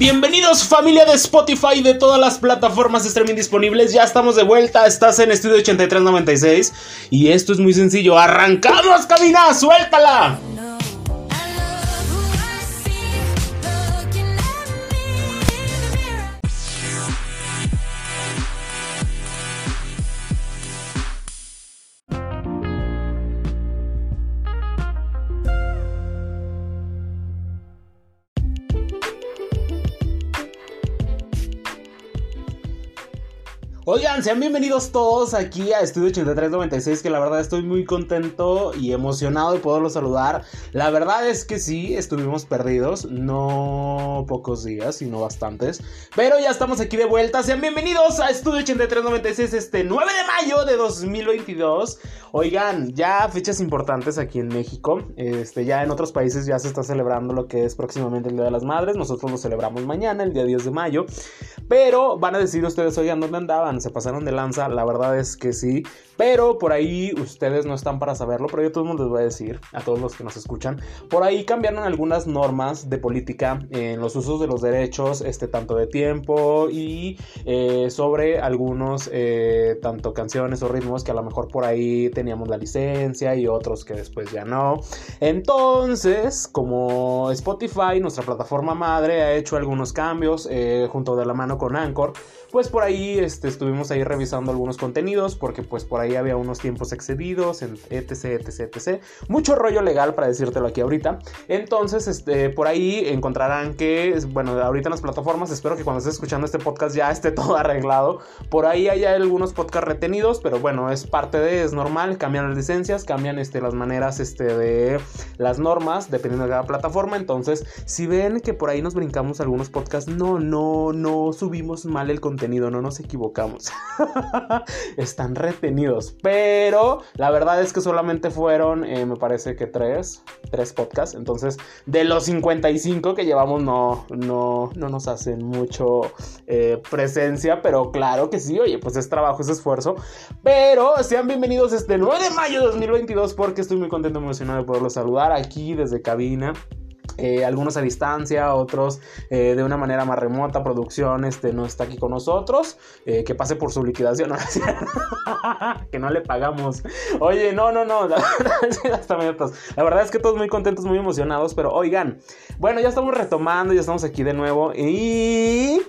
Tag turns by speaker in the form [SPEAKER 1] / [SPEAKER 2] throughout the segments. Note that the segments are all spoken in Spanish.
[SPEAKER 1] Bienvenidos familia de Spotify de todas las plataformas de streaming disponibles. Ya estamos de vuelta. Estás en Estudio 8396 y esto es muy sencillo. Arrancamos, cabina, suéltala. Oigan, sean bienvenidos todos aquí a Estudio 8396, que la verdad estoy muy contento y emocionado de poderlos saludar. La verdad es que sí, estuvimos perdidos, no pocos días, sino bastantes. Pero ya estamos aquí de vuelta. Sean bienvenidos a Estudio 8396 este 9 de mayo de 2022. Oigan, ya fechas importantes aquí en México. Este, ya en otros países ya se está celebrando lo que es próximamente el Día de las Madres. Nosotros lo celebramos mañana, el día 10 de mayo. Pero van a decir ustedes, oigan, ¿dónde andaban? Se pasaron de lanza, la verdad es que sí, pero por ahí ustedes no están para saberlo, pero yo todo el mundo les voy a decir, a todos los que nos escuchan, por ahí cambiaron algunas normas de política en los usos de los derechos, este, tanto de tiempo y eh, sobre algunos, eh, tanto canciones o ritmos que a lo mejor por ahí teníamos la licencia y otros que después ya no. Entonces, como Spotify, nuestra plataforma madre, ha hecho algunos cambios eh, junto de la mano con Anchor, pues por ahí este, estuvimos ahí revisando algunos contenidos porque pues por ahí había unos tiempos excedidos, etc, etc, etc. Mucho rollo legal para decírtelo aquí ahorita. Entonces, este, por ahí encontrarán que, bueno, ahorita en las plataformas, espero que cuando estés escuchando este podcast ya esté todo arreglado. Por ahí hay algunos podcasts retenidos, pero bueno, es parte de, es normal, cambian las licencias, cambian este, las maneras este, de las normas, dependiendo de cada plataforma. Entonces, si ven que por ahí nos brincamos algunos podcasts, no, no, no subimos mal el contenido no nos equivocamos. Están retenidos. Pero la verdad es que solamente fueron, eh, me parece que tres, tres podcasts. Entonces, de los 55 que llevamos, no, no, no nos hacen mucho eh, presencia. Pero claro que sí, oye, pues es trabajo, es esfuerzo. Pero sean bienvenidos este 9 de mayo de 2022 porque estoy muy contento emocionado de poderlos saludar aquí desde cabina. Eh, algunos a distancia, otros eh, de una manera más remota, producción este, no está aquí con nosotros, eh, que pase por su liquidación, que no le pagamos. Oye, no, no, no, la verdad es que todos muy contentos, muy emocionados, pero oigan, bueno, ya estamos retomando, ya estamos aquí de nuevo y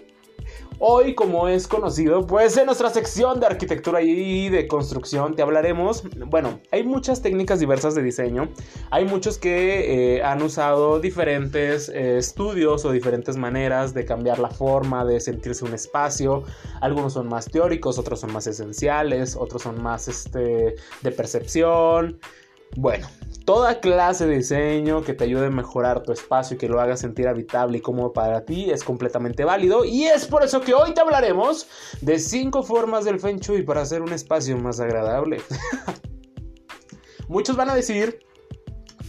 [SPEAKER 1] Hoy, como es conocido, pues en nuestra sección de arquitectura y de construcción te hablaremos, bueno, hay muchas técnicas diversas de diseño, hay muchos que eh, han usado diferentes eh, estudios o diferentes maneras de cambiar la forma, de sentirse un espacio, algunos son más teóricos, otros son más esenciales, otros son más este, de percepción. Bueno, toda clase de diseño que te ayude a mejorar tu espacio y que lo haga sentir habitable y cómodo para ti es completamente válido. Y es por eso que hoy te hablaremos de 5 formas del Feng Shui para hacer un espacio más agradable. Muchos van a decir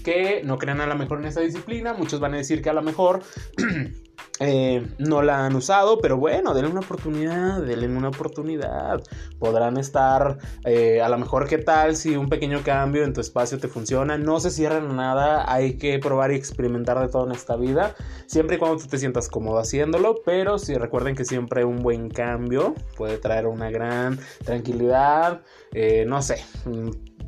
[SPEAKER 1] que no crean a lo mejor en esta disciplina, muchos van a decir que a lo mejor Eh, no la han usado, pero bueno, denle una oportunidad, denle una oportunidad. Podrán estar, eh, a lo mejor, ¿qué tal si un pequeño cambio en tu espacio te funciona? No se cierran nada, hay que probar y experimentar de todo en esta vida, siempre y cuando tú te sientas cómodo haciéndolo, pero si recuerden que siempre un buen cambio puede traer una gran tranquilidad, eh, no sé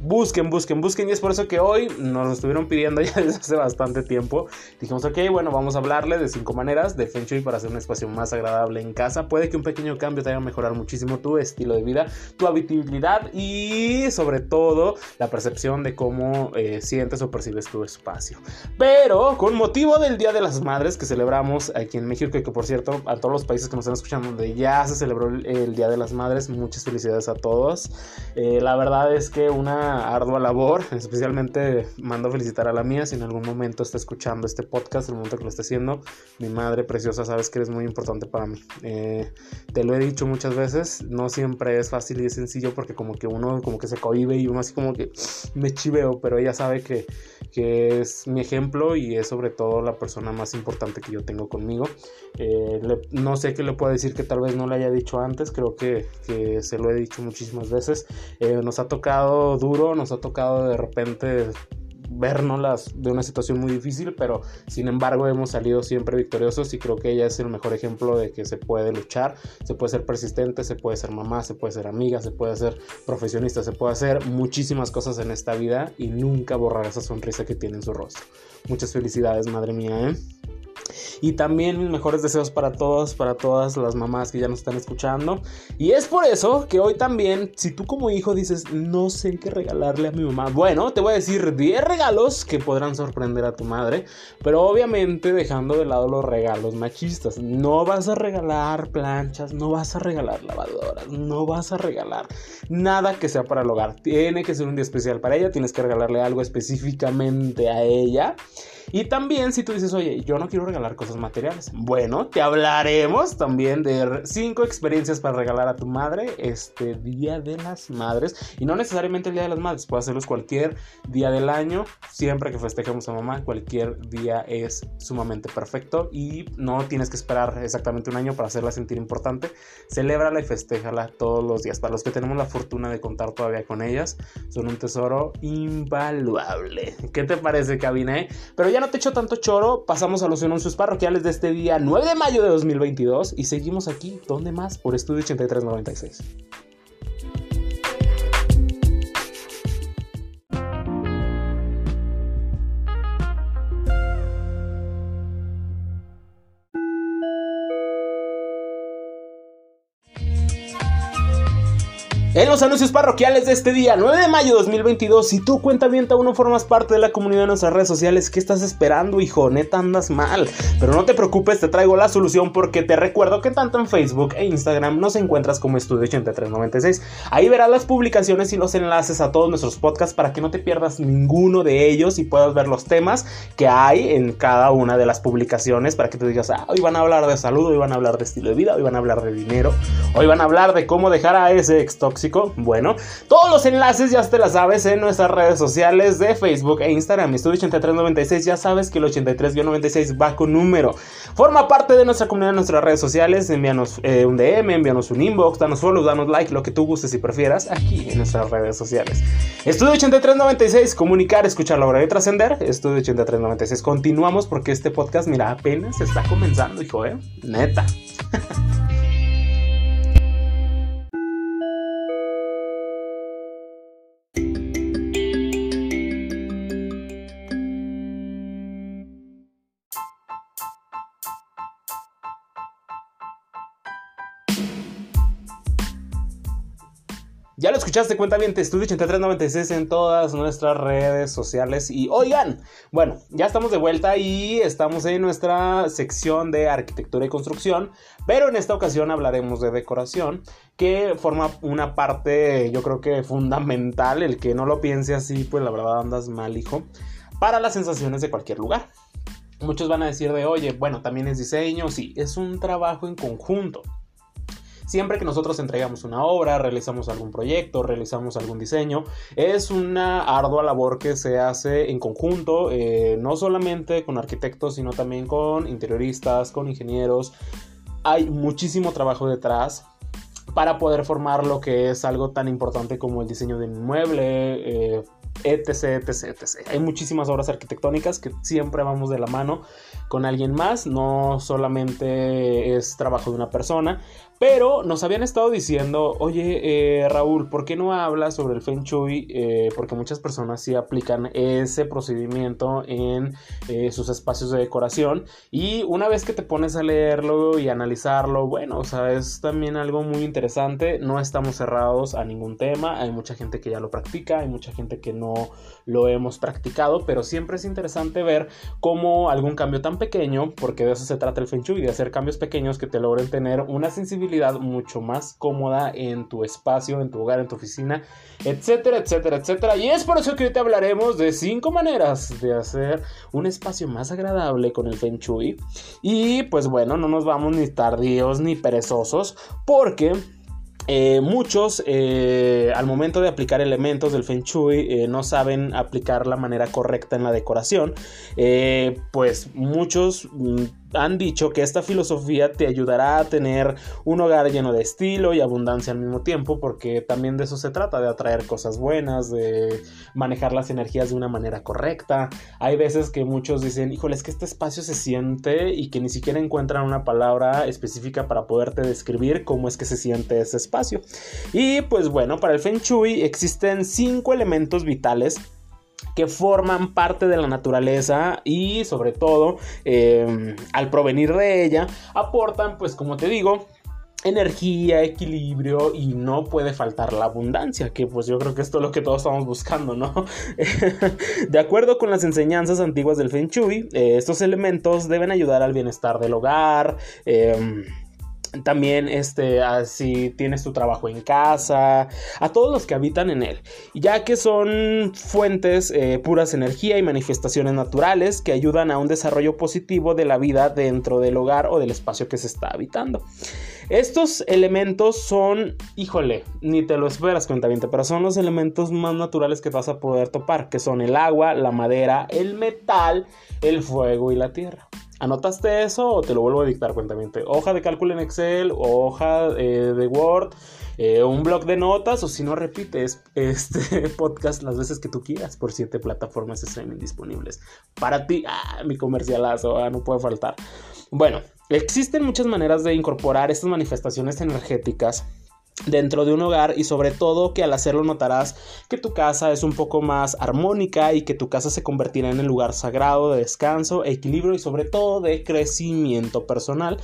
[SPEAKER 1] busquen, busquen, busquen. Y es por eso que hoy nos estuvieron pidiendo ya desde hace bastante tiempo. Dijimos, ok, bueno, vamos a hablarle de cinco maneras de Feng Shui para hacer un espacio más agradable en casa. Puede que un pequeño cambio te haga mejorar muchísimo tu estilo de vida, tu habitabilidad y sobre todo la percepción de cómo eh, sientes o percibes tu espacio. Pero con motivo del Día de las Madres que celebramos aquí en México, que, por cierto, a todos los países que nos están escuchando, donde ya se celebró el, Día de las Madres, muchas felicidades a todos. Eh, la verdad es que una ardua labor, especialmente mando a felicitar a la mía si en algún momento está escuchando este podcast, el momento que lo esté haciendo, mi madre preciosa, sabes que eres muy importante para mí. Eh, te lo he dicho muchas veces, no siempre es fácil y es sencillo porque como que uno como que se cohibe y uno así como que me chiveo, pero ella sabe que, que es mi ejemplo y es sobre todo la persona más importante que yo tengo conmigo. Eh, no sé qué le puedo decir que tal vez no le haya dicho antes, creo que, que se lo he dicho muchísimas veces. Eh, nos ha tocado duro nos ha tocado de repente vernos de una situación muy difícil, pero sin embargo hemos salido siempre victoriosos y creo que ella es el mejor ejemplo de que se puede luchar, se puede ser persistente, se puede ser mamá, se puede ser amiga, se puede ser profesionista, se puede hacer muchísimas cosas en esta vida y nunca borrar esa sonrisa que tiene en su rostro. Muchas felicidades, madre mía, ¿eh? Y también mis mejores deseos para todos, para todas las mamás que ya nos están escuchando. Y es por eso que hoy también, si tú como hijo dices, no sé qué regalarle a mi mamá, bueno, te voy a decir 10 regalos que podrán sorprender a tu madre, pero obviamente dejando de lado los regalos machistas. No vas a regalar planchas, no vas a regalar lavadoras, no vas a regalar nada que sea para el hogar. Tiene que ser un día especial para ella, tienes que regalarle algo específicamente a ella. Y también si tú dices, oye, yo no quiero regalar cosas materiales. Bueno, te hablaremos también de cinco experiencias para regalar a tu madre este Día de las Madres. Y no necesariamente el Día de las Madres, puede hacerlos cualquier día del año. Siempre que festejemos a mamá, cualquier día es sumamente perfecto. Y no tienes que esperar exactamente un año para hacerla sentir importante. Celébrala y festéjala todos los días. Para los que tenemos la fortuna de contar todavía con ellas, son un tesoro invaluable. ¿Qué te parece, cabine? Pero ya no te echo tanto choro, pasamos a los anuncios parroquiales de este día 9 de mayo de 2022 y seguimos aquí, ¿dónde más? Por Estudio 8396. En los anuncios parroquiales de este día, 9 de mayo de 2022, si tú cuenta bien, aún no formas parte de la comunidad de nuestras redes sociales, ¿qué estás esperando, hijo? Neta andas mal. Pero no te preocupes, te traigo la solución porque te recuerdo que tanto en Facebook e Instagram nos encuentras como Estudio 8396. Ahí verás las publicaciones y los enlaces a todos nuestros podcasts para que no te pierdas ninguno de ellos y puedas ver los temas que hay en cada una de las publicaciones para que te digas, ah, hoy van a hablar de salud, hoy van a hablar de estilo de vida, hoy van a hablar de dinero, hoy van a hablar de cómo dejar a ese ex bueno, todos los enlaces ya te las sabes en nuestras redes sociales de Facebook e Instagram. Estudio 8396, ya sabes que el 83-96 va con número. Forma parte de nuestra comunidad en nuestras redes sociales. Envíanos eh, un DM, envíanos un inbox, danos follow, danos like, lo que tú gustes y prefieras aquí en nuestras redes sociales. Estudio 8396, comunicar, escuchar, lograr y trascender. Estudio 8396, continuamos porque este podcast, mira, apenas está comenzando, hijo, ¿eh? Neta. escuchaste, cuenta bien, estudio 8396 en todas nuestras redes sociales. Y oigan, bueno, ya estamos de vuelta y estamos en nuestra sección de arquitectura y construcción, pero en esta ocasión hablaremos de decoración, que forma una parte, yo creo que fundamental. El que no lo piense así, pues la verdad andas mal, hijo, para las sensaciones de cualquier lugar. Muchos van a decir de, oye, bueno, también es diseño, sí, es un trabajo en conjunto. Siempre que nosotros entregamos una obra, realizamos algún proyecto, realizamos algún diseño, es una ardua labor que se hace en conjunto, eh, no solamente con arquitectos, sino también con interioristas, con ingenieros. Hay muchísimo trabajo detrás para poder formar lo que es algo tan importante como el diseño de un inmueble, eh, etc, etc, etc. Hay muchísimas obras arquitectónicas que siempre vamos de la mano con alguien más, no solamente es trabajo de una persona, pero nos habían estado diciendo, oye eh, Raúl, ¿por qué no hablas sobre el Feng Shui? Eh, porque muchas personas sí aplican ese procedimiento en eh, sus espacios de decoración. Y una vez que te pones a leerlo y analizarlo, bueno, o sea, es también algo muy interesante, no estamos cerrados a ningún tema, hay mucha gente que ya lo practica, hay mucha gente que no lo hemos practicado, pero siempre es interesante ver cómo algún cambio tan pequeño, porque de eso se trata el Feng Shui, de hacer cambios pequeños que te logren tener una sensibilidad mucho más cómoda en tu espacio, en tu hogar, en tu oficina, etcétera, etcétera, etcétera. Y es por eso que hoy te hablaremos de cinco maneras de hacer un espacio más agradable con el Feng Shui. Y pues bueno, no nos vamos ni tardíos ni perezosos, porque eh, muchos eh, al momento de aplicar elementos del Feng Shui eh, no saben aplicar la manera correcta en la decoración. pues muchos mm, han dicho que esta filosofía te ayudará a tener un hogar lleno de estilo y abundancia al mismo tiempo, porque también de eso se trata, de atraer cosas buenas, de manejar las energías de una manera correcta. Hay veces que muchos dicen, híjole, es que este espacio se siente y que ni siquiera encuentran una palabra específica para poderte describir cómo es que se siente ese espacio. Y pues bueno, para el Feng Shui existen cinco elementos vitales que forman parte de la naturaleza y sobre todo eh, al provenir de ella aportan pues como te digo energía, equilibrio y no puede faltar la abundancia, que pues yo creo que esto es lo que todos estamos buscando, ¿no? de acuerdo con las enseñanzas antiguas del Feng Shui, eh, estos elementos deben ayudar al bienestar del hogar, eh, también este, si tienes tu trabajo en casa, a todos los que habitan en él, ya que son fuentes eh, puras energía y manifestaciones naturales que ayudan a un desarrollo positivo de la vida dentro del hogar o del espacio que se está habitando. Estos elementos son, híjole, ni te lo esperas, cuentamente, pero son los elementos más naturales que vas a poder topar, que son el agua, la madera, el metal, el fuego y la tierra. ¿Anotaste eso o te lo vuelvo a dictar? Cuentamente. Hoja de cálculo en Excel, hoja eh, de Word, eh, un blog de notas o si no repites este podcast las veces que tú quieras por siete plataformas streaming disponibles. Para ti, ah, mi comercialazo, ah, no puede faltar. Bueno, existen muchas maneras de incorporar estas manifestaciones energéticas dentro de un hogar y sobre todo que al hacerlo notarás que tu casa es un poco más armónica y que tu casa se convertirá en el lugar sagrado de descanso, equilibrio y sobre todo de crecimiento personal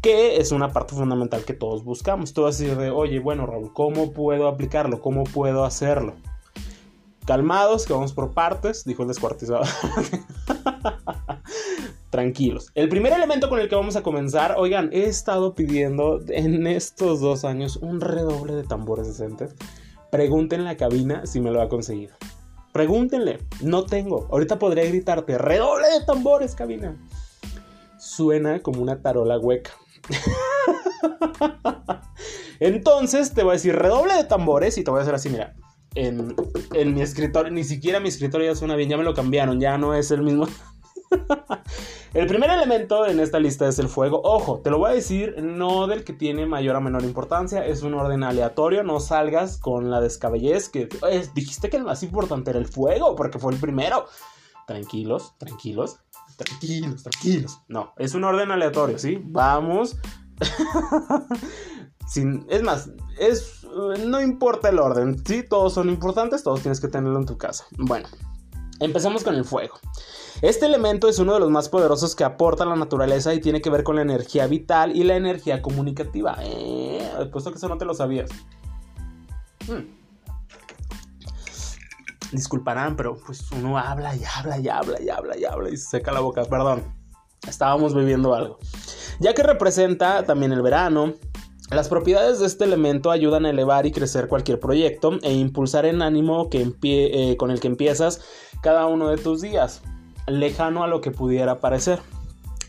[SPEAKER 1] que es una parte fundamental que todos buscamos. Tú vas a decir de, oye, bueno Raúl, ¿cómo puedo aplicarlo? ¿Cómo puedo hacerlo? Calmados, que vamos por partes, dijo el descuartizado. tranquilos. El primer elemento con el que vamos a comenzar, oigan, he estado pidiendo en estos dos años un redoble de tambores decentes. Pregúntenle en la cabina si me lo ha conseguido. Pregúntenle, no tengo. Ahorita podría gritarte, redoble de tambores, cabina. Suena como una tarola hueca. Entonces te voy a decir redoble de tambores y te voy a hacer así, mira. En mi escritorio, ni siquiera mi escritorio ya suena bien, ya me lo cambiaron, ya no es el mismo. El primer elemento en esta lista es el fuego. Ojo, te lo voy a decir, no del que tiene mayor o menor importancia, es un orden aleatorio, no salgas con la descabellez que dijiste que el más importante era el fuego, porque fue el primero. Tranquilos, tranquilos, tranquilos, tranquilos. No, es un orden aleatorio, ¿sí? Vamos. Sin, es más, es, no importa el orden, ¿sí? Todos son importantes, todos tienes que tenerlo en tu casa. Bueno, empezamos con el fuego. Este elemento es uno de los más poderosos que aporta la naturaleza y tiene que ver con la energía vital y la energía comunicativa. Eh, puesto que eso no te lo sabías. Hmm. Disculparán, pero pues uno habla y habla y habla y habla y habla y se seca la boca. Perdón, estábamos bebiendo algo. Ya que representa también el verano, las propiedades de este elemento ayudan a elevar y crecer cualquier proyecto e impulsar el ánimo eh, con el que empiezas cada uno de tus días lejano a lo que pudiera parecer.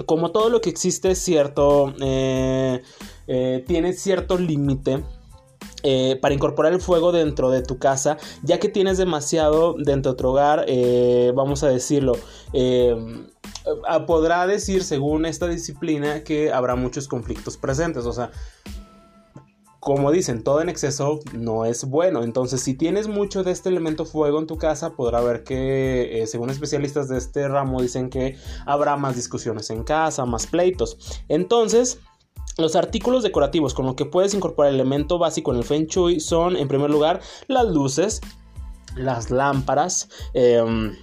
[SPEAKER 1] Como todo lo que existe es cierto, eh, eh, tiene cierto límite para incorporar el fuego dentro de tu casa, ya que tienes demasiado dentro de tu hogar, vamos a decirlo. podrá decir, según esta disciplina, que habrá muchos conflictos presentes. O sea, como dicen, todo en exceso no es bueno. Entonces, si tienes mucho de este elemento fuego en tu casa, podrá ver que, eh, según especialistas de este ramo, dicen que habrá más discusiones en casa, más pleitos. Entonces, los artículos decorativos con los que puedes incorporar el elemento básico en el Feng Shui son, en primer lugar, las luces, las lámparas, em,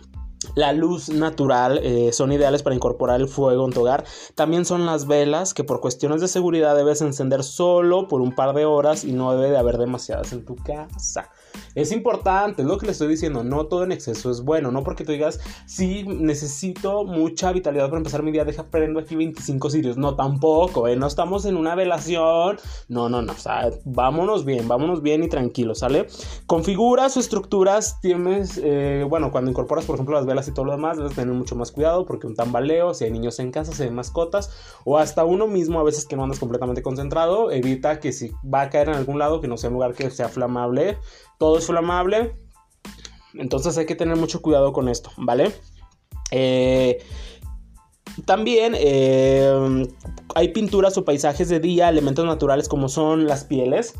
[SPEAKER 1] la luz natural eh, son ideales para incorporar el fuego en tu hogar. También son las velas que por cuestiones de seguridad debes encender solo por un par de horas y no debe de haber demasiadas en tu casa. Es importante, es lo que le estoy diciendo, no todo en exceso es bueno, no porque tú digas, sí, necesito mucha vitalidad para empezar mi día, deja prendo aquí 25 sirios, no tampoco, ¿eh? no estamos en una velación, no, no, no, o sea, vámonos bien, vámonos bien y tranquilos, ¿sale? Configuras o estructuras, tienes, eh, bueno, cuando incorporas, por ejemplo, las velas y todo lo demás, debes tener mucho más cuidado porque un tambaleo, si hay niños en casa, si hay mascotas, o hasta uno mismo, a veces que no andas completamente concentrado, evita que si va a caer en algún lado, que no sea un lugar que sea flamable, todo es flamable. Entonces hay que tener mucho cuidado con esto, ¿vale? Eh, También eh, hay pinturas o paisajes de día, elementos naturales como son las pieles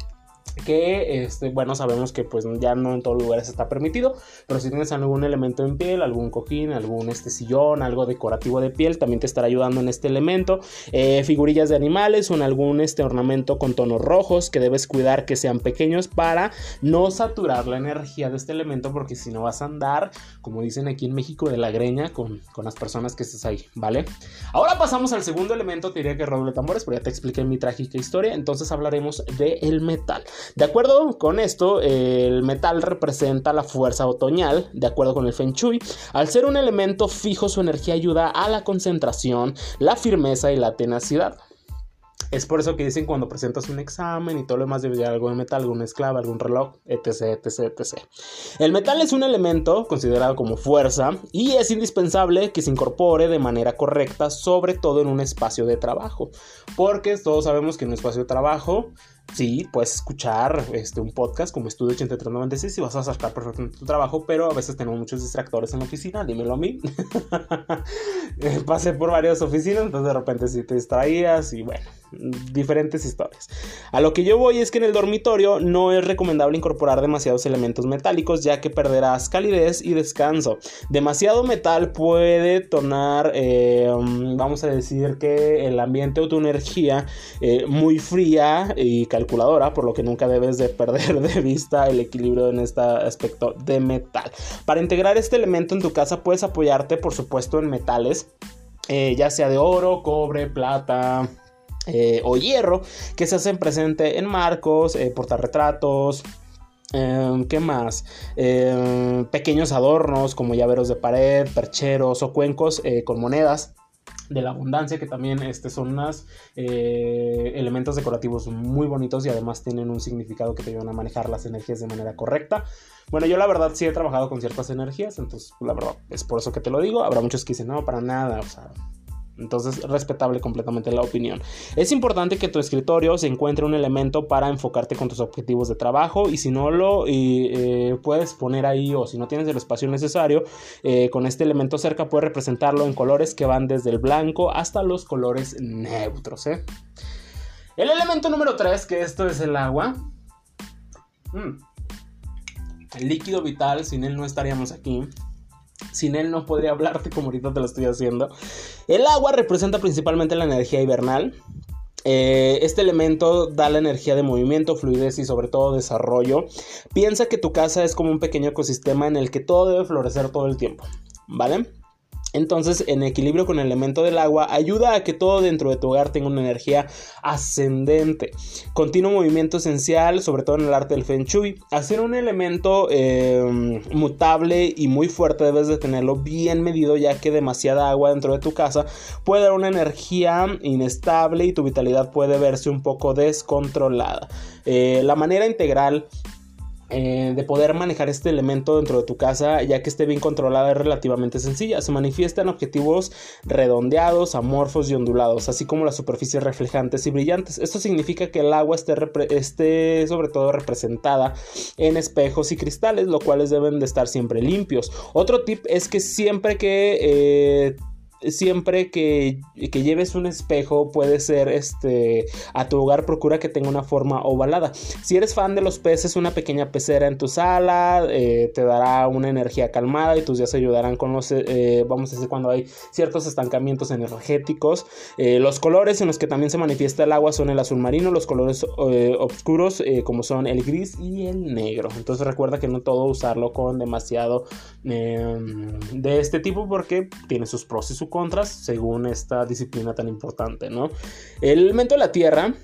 [SPEAKER 1] que este, bueno sabemos que pues ya no en todos lugares está permitido pero si tienes algún elemento en piel algún cojín algún este sillón algo decorativo de piel también te estará ayudando en este elemento. Eh, figurillas de animales o en algún este ornamento con tonos rojos que debes cuidar que sean pequeños para no saturar la energía de este elemento porque si no vas a andar como dicen aquí en México de la greña con, con las personas que estés ahí vale ahora pasamos al segundo elemento te diría que roble tambores pero ya te expliqué mi trágica historia. Entonces hablaremos de el metal de acuerdo con esto, el metal representa la fuerza otoñal, de acuerdo con el Feng Shui. Al ser un elemento fijo, su energía ayuda a la concentración, la firmeza y la tenacidad. Es por eso que dicen cuando presentas un examen y todo lo demás debe llevar algo de metal, alguna esclava, algún reloj, etc, etc, etc. El metal es un elemento considerado como fuerza y es indispensable que se incorpore de manera correcta, sobre todo en un espacio de trabajo. Porque todos sabemos que en un espacio de trabajo sí, puedes escuchar este, un podcast como Estudio 8396 y vas a sacar perfectamente tu trabajo, pero a veces tenemos muchos distractores en la oficina, dímelo a mí. Eh, pasé por varias oficinas, entonces de repente si te distraías y bueno, diferentes historias. A lo que yo voy es que en el dormitorio no es recomendable incorporar demasiados elementos metálicos ya que perderás calidez y descanso. Demasiado metal puede tornar, eh, vamos a decir que el ambiente o tu energía eh, muy fría y calculadora, por lo que nunca debes de perder de vista el equilibrio en este aspecto de metal. Para integrar este elemento en tu casa puedes apoyarte por supuesto en metales, eh, ya sea de oro, cobre, plata, eh, o hierro que se hacen presente en marcos, eh, portarretratos. Em, ¿Qué más? Em, pequeños adornos como llaveros de pared, percheros o cuencos eh, con monedas de la abundancia que también este, son unos elementos decorativos muy bonitos y además tienen un significado que te ayudan a manejar las energías de manera correcta. Bueno, yo la verdad sí he trabajado con ciertas energías, entonces la verdad es por eso que te lo digo. Habrá muchos que dicen, no, para nada, o sea, entonces, respetable completamente la opinión. Es importante que tu escritorio se encuentre un elemento para enfocarte con tus objetivos de trabajo y si no lo eh, puedes poner ahí o si no tienes el espacio necesario, eh, con este elemento cerca puedes representarlo en colores que van desde el blanco hasta los colores neutros. ¿eh? El elemento número 3, que esto es el agua. Mm. El líquido vital, sin él no estaríamos aquí. Sin él no podría hablarte como ahorita te lo estoy haciendo. El agua representa principalmente la energía hibernal. Eh, este elemento da la energía de movimiento, fluidez y sobre todo desarrollo. Piensa que tu casa es como un pequeño ecosistema en el que todo debe florecer todo el tiempo. ¿Vale? Entonces, en equilibrio con el elemento del agua, ayuda a que todo dentro de tu hogar tenga una energía ascendente. Continuo movimiento esencial, sobre todo en el arte del Feng Shui. Hacer un elemento em, mutable y muy fuerte debes de tenerlo bien medido, ya que demasiada agua dentro de tu casa puede dar una energía inestable y tu vitalidad puede verse un poco descontrolada. Eh, la manera integral eh, de poder manejar este elemento dentro de tu casa, ya que esté bien controlada, es relativamente sencilla. Se manifiesta en objetivos redondeados, amorfos y ondulados, así como las superficies reflejantes y brillantes. Esto significa que el agua esté, esté sobre todo representada en espejos y cristales, los cuales deben de estar siempre limpios. Otro tip es que siempre que eh, siempre que, lleves un espejo puede ser este a tu hogar procura que tenga una forma ovalada. Si eres fan de los peces una pequeña pecera en tu sala eh, te dará una energía calmada y tus días ayudarán con los eh, vamos a decir cuando hay ciertos estancamientos energéticos. Eh, los colores en los que también se manifiesta el agua son el azul marino los colores oscuros como son el gris y el negro. Entonces recuerda que no todo usarlo con demasiado de este tipo porque tiene sus pros y sus contras según esta disciplina tan importante, ¿no? El elemento de la Tierra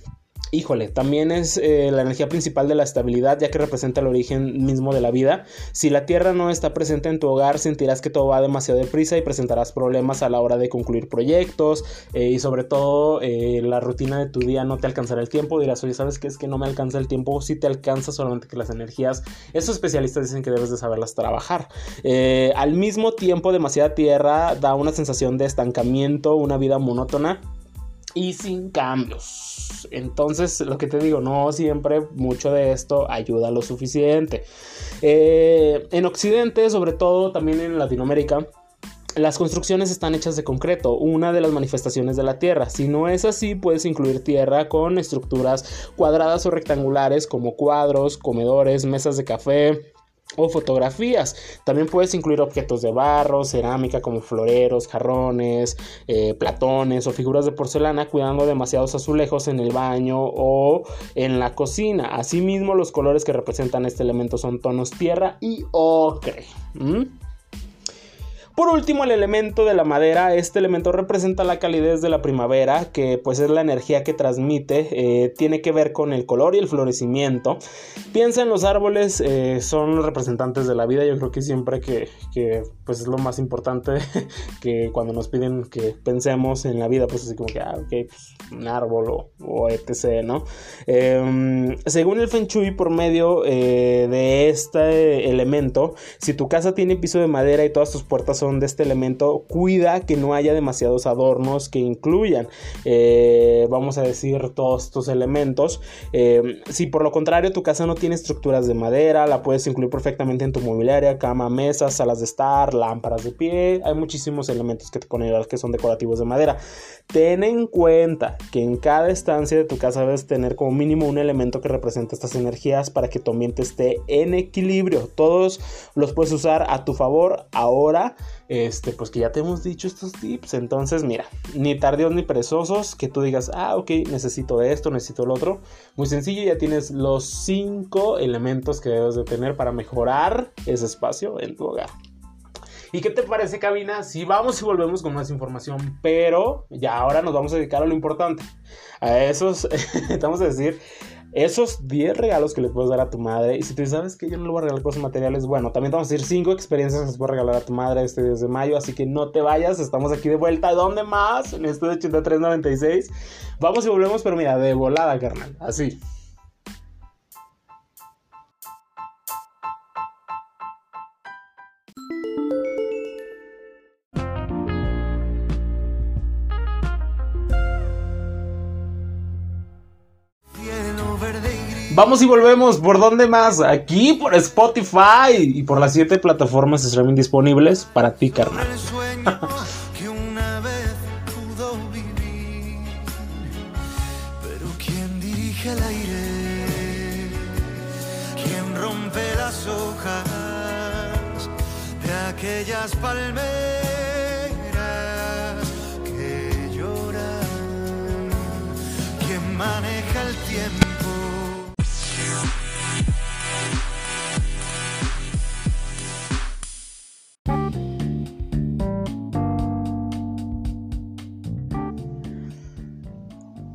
[SPEAKER 1] híjole, también es eh, la energía principal de la estabilidad, ya que representa el origen mismo de la vida. Si la tierra no está presente en tu hogar, sentirás que todo va demasiado deprisa y presentarás problemas a la hora de concluir proyectos eh, y sobre todo eh, la rutina de tu día no te alcanzará el tiempo. Dirás, oye, ¿sabes qué es que no me alcanza el tiempo? Si te alcanza, solamente que las energías, esos especialistas dicen que debes de saberlas trabajar. al mismo tiempo, demasiada tierra da una sensación de estancamiento, una vida monótona y sin cambios. Entonces, lo que te digo, no siempre mucho de esto ayuda lo suficiente. Eh, en Occidente, sobre todo también en Latinoamérica, las construcciones están hechas de concreto, una de las manifestaciones de la Tierra. Si no es así, puedes incluir tierra con estructuras cuadradas o rectangulares como cuadros, comedores, mesas de café, o fotografías. También puedes incluir objetos de barro, cerámica como floreros, jarrones, eh, platones o figuras de porcelana, cuidando demasiados azulejos en el baño o en la cocina. Asimismo, los colores que representan este elemento son tonos tierra y ocre. Por último, el elemento de la madera. Este elemento representa la calidez de la primavera, que pues es la energía que transmite. Eh, tiene que ver con el color y el florecimiento. Piensa en los árboles, eh, son los representantes de la vida. Yo creo que siempre que, pues es lo más importante que cuando nos piden que pensemos en la vida, pues así como que, ah, ok, pues, un árbol o, etc, ¿no? Em, según el Feng Shui, por medio eh, de este elemento, si tu casa tiene piso de madera y todas tus puertas son de este elemento, cuida que no haya demasiados adornos que incluyan, eh, vamos a decir, todos estos elementos. Eh, si por lo contrario tu casa no tiene estructuras de madera, la puedes incluir perfectamente en tu mobiliaria, cama, mesas, salas de estar, lámparas de pie. Hay muchísimos elementos que te consideras que son decorativos de madera. Ten en cuenta que en cada estancia de tu casa debes tener como mínimo un elemento que represente estas energías para que tu ambiente esté en equilibrio. Todos los puedes usar a tu favor ahora este, pues que ya te hemos dicho estos tips. Entonces, mira, ni tardíos ni perezosos, que tú digas, ah, ok, necesito esto, necesito el otro. Muy sencillo, ya tienes los cinco elementos que debes de tener para mejorar ese espacio en tu hogar. ¿Y qué te parece, cabina? Si vamos y volvemos con más información, pero ya ahora nos vamos a dedicar a lo importante. A esos, vamos a decir, esos 10 regalos que le puedes dar a tu madre. Y si tú sabes que yo no le voy a regalar cosas materiales, bueno, también te vamos a decir 5 experiencias que les puedo regalar a tu madre este 10 de mayo. Así que no te vayas, estamos aquí de vuelta. ¿Dónde más? En este 8396. Vamos y volvemos, pero mira, de volada, carnal. Así. Vamos y volvemos. ¿Por dónde más? Aquí por Spotify y por las siete plataformas de streaming disponibles para ti, carnal. que una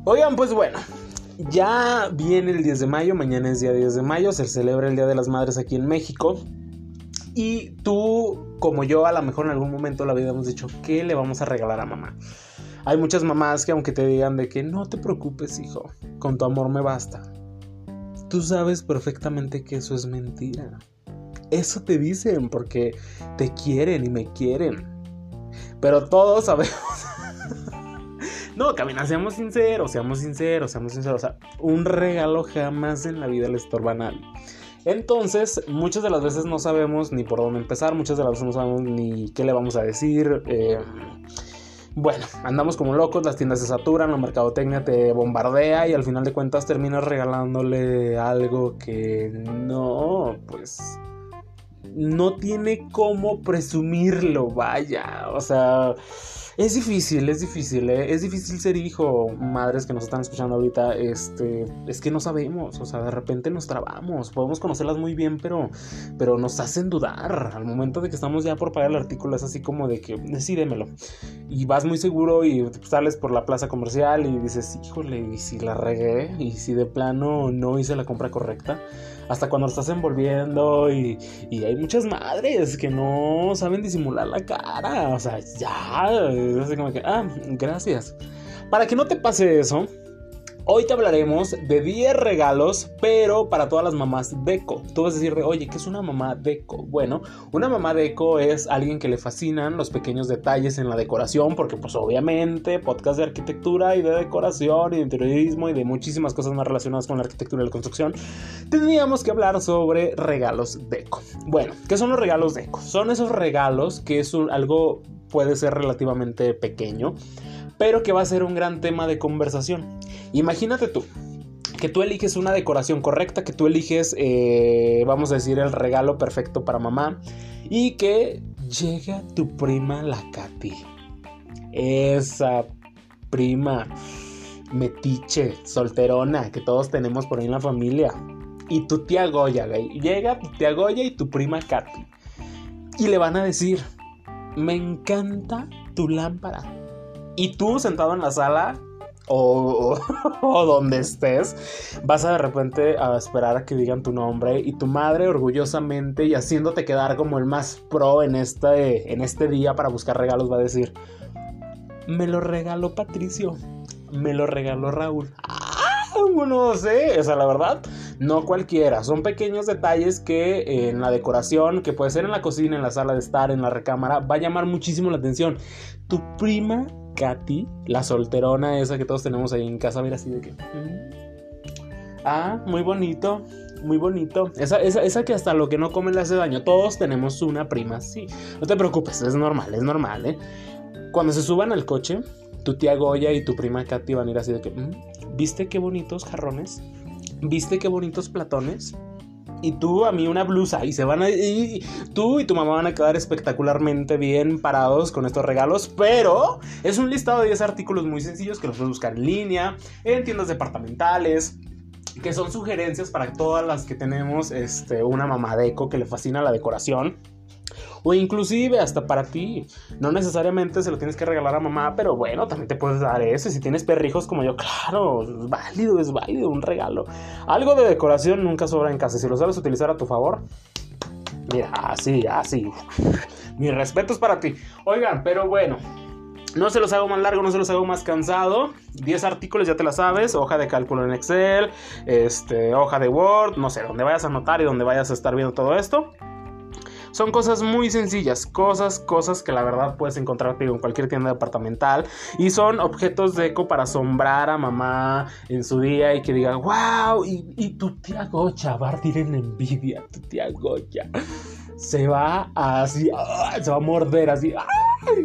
[SPEAKER 1] Oigan, pues bueno, ya viene el 10 de mayo, mañana es día 10 de mayo, se celebra el Día de las Madres aquí en México. Y tú, como yo, a lo mejor en algún momento la vida hemos dicho, ¿qué le vamos a regalar a mamá? Hay muchas mamás que aunque te digan de que no te preocupes, hijo, con tu amor me basta. Tú sabes perfectamente que eso es mentira. Eso te dicen porque te quieren y me quieren. Pero todos sabemos no, Camina, seamos sinceros, seamos sinceros, seamos sinceros. O sea, un regalo jamás en la vida le estorba a nadie. Entonces, muchas de las veces no sabemos ni por dónde empezar, muchas de las veces no sabemos ni qué le vamos a decir. Eh, bueno, andamos como locos, las tiendas se saturan, la mercadotecnia te bombardea y al final de cuentas terminas regalándole algo que no, pues no tiene cómo presumirlo, vaya, o sea... Es difícil, es difícil, ¿eh? es difícil ser hijo, madres que nos están escuchando ahorita, este, es que no sabemos, o sea, de repente nos trabamos, podemos conocerlas muy bien, pero, pero nos hacen dudar, al momento de que estamos ya por pagar el artículo es así como de que, decídemelo, y vas muy seguro y sales por la plaza comercial y dices, híjole, y si la regué, y si de plano no hice la compra correcta, hasta cuando lo estás envolviendo y, y hay muchas madres que no saben disimular la cara, o sea, ya como que, ah, gracias. Para que no te pase eso, Hoy te hablaremos de 10 regalos, pero para todas las mamás deco. Tú vas a decir, oye, ¿qué es una mamá deco? Bueno, una mamá deco es alguien que le fascinan los pequeños detalles en la decoración, porque pues obviamente podcast de arquitectura y de decoración y de interiorismo y de muchísimas cosas más relacionadas con la arquitectura y la construcción, tendríamos que hablar sobre regalos deco. Bueno, ¿qué son los regalos deco? Son esos regalos que es algo puede ser relativamente pequeño, pero que va a ser un gran tema de conversación. Imagínate tú, que tú eliges una decoración correcta, que tú eliges, eh, vamos a decir, el regalo perfecto para mamá y que llega tu prima la Katy. Esa prima metiche, solterona, que todos tenemos por ahí en la familia. Y tu tía Goya, Llega tu tía Goya y tu prima Katy. Y le van a decir, me encanta tu lámpara. Y tú sentado en la sala o, donde estés, vas a de repente a esperar a que digan tu nombre y tu madre orgullosamente y haciéndote quedar como el más pro en este, en este día para buscar regalos va a decir, me lo regaló Patricio, me lo regaló Raúl. No sé, o sea, la verdad, no cualquiera. Son pequeños detalles que en la decoración, que puede ser en la cocina, en la sala de estar, en la recámara, va a llamar muchísimo la atención. Tu prima Katy, la solterona esa que todos tenemos ahí en casa, a ver así de que... Mm, ah, muy bonito, muy bonito. Esa, esa, esa, que hasta lo que no come le hace daño. Todos tenemos una prima, sí. No te preocupes, es normal, es normal, ¿eh? Cuando se suban al coche, tu tía Goya y tu prima Katy van a ir así de que... Mm, ¿Viste qué bonitos jarrones? ¿Viste qué bonitos platones? y tú a mí una blusa y se van a y tú y tu mamá van a quedar espectacularmente bien parados con estos regalos, pero es un listado de 10 artículos muy sencillos que los puedes buscar en línea, en tiendas departamentales, que son sugerencias para todas las que tenemos este, una mamá deco que le fascina la decoración o inclusive hasta para ti. No necesariamente se lo tienes que regalar a mamá, pero bueno, también te puedes dar eso. Si tienes perrijos como yo, claro, es válido, es válido, un regalo. Algo de decoración nunca sobra en casa. Si lo sabes utilizar a tu favor, mira, así, así. Mi respeto es para ti. Oigan, pero bueno. No se los hago más largo, no se los hago más cansado. 10 artículos, ya te la sabes. Hoja de cálculo en Excel, este, hoja de Word, no sé, donde vayas a anotar y donde vayas a estar viendo todo esto. Son cosas muy sencillas, cosas, cosas que la verdad puedes encontrar en cualquier tienda departamental y son objetos de eco para asombrar a mamá en su día y que diga, wow, y, tu tía Gocha va a ardir en envidia, tu tía Gocha se va así, se va a morder así.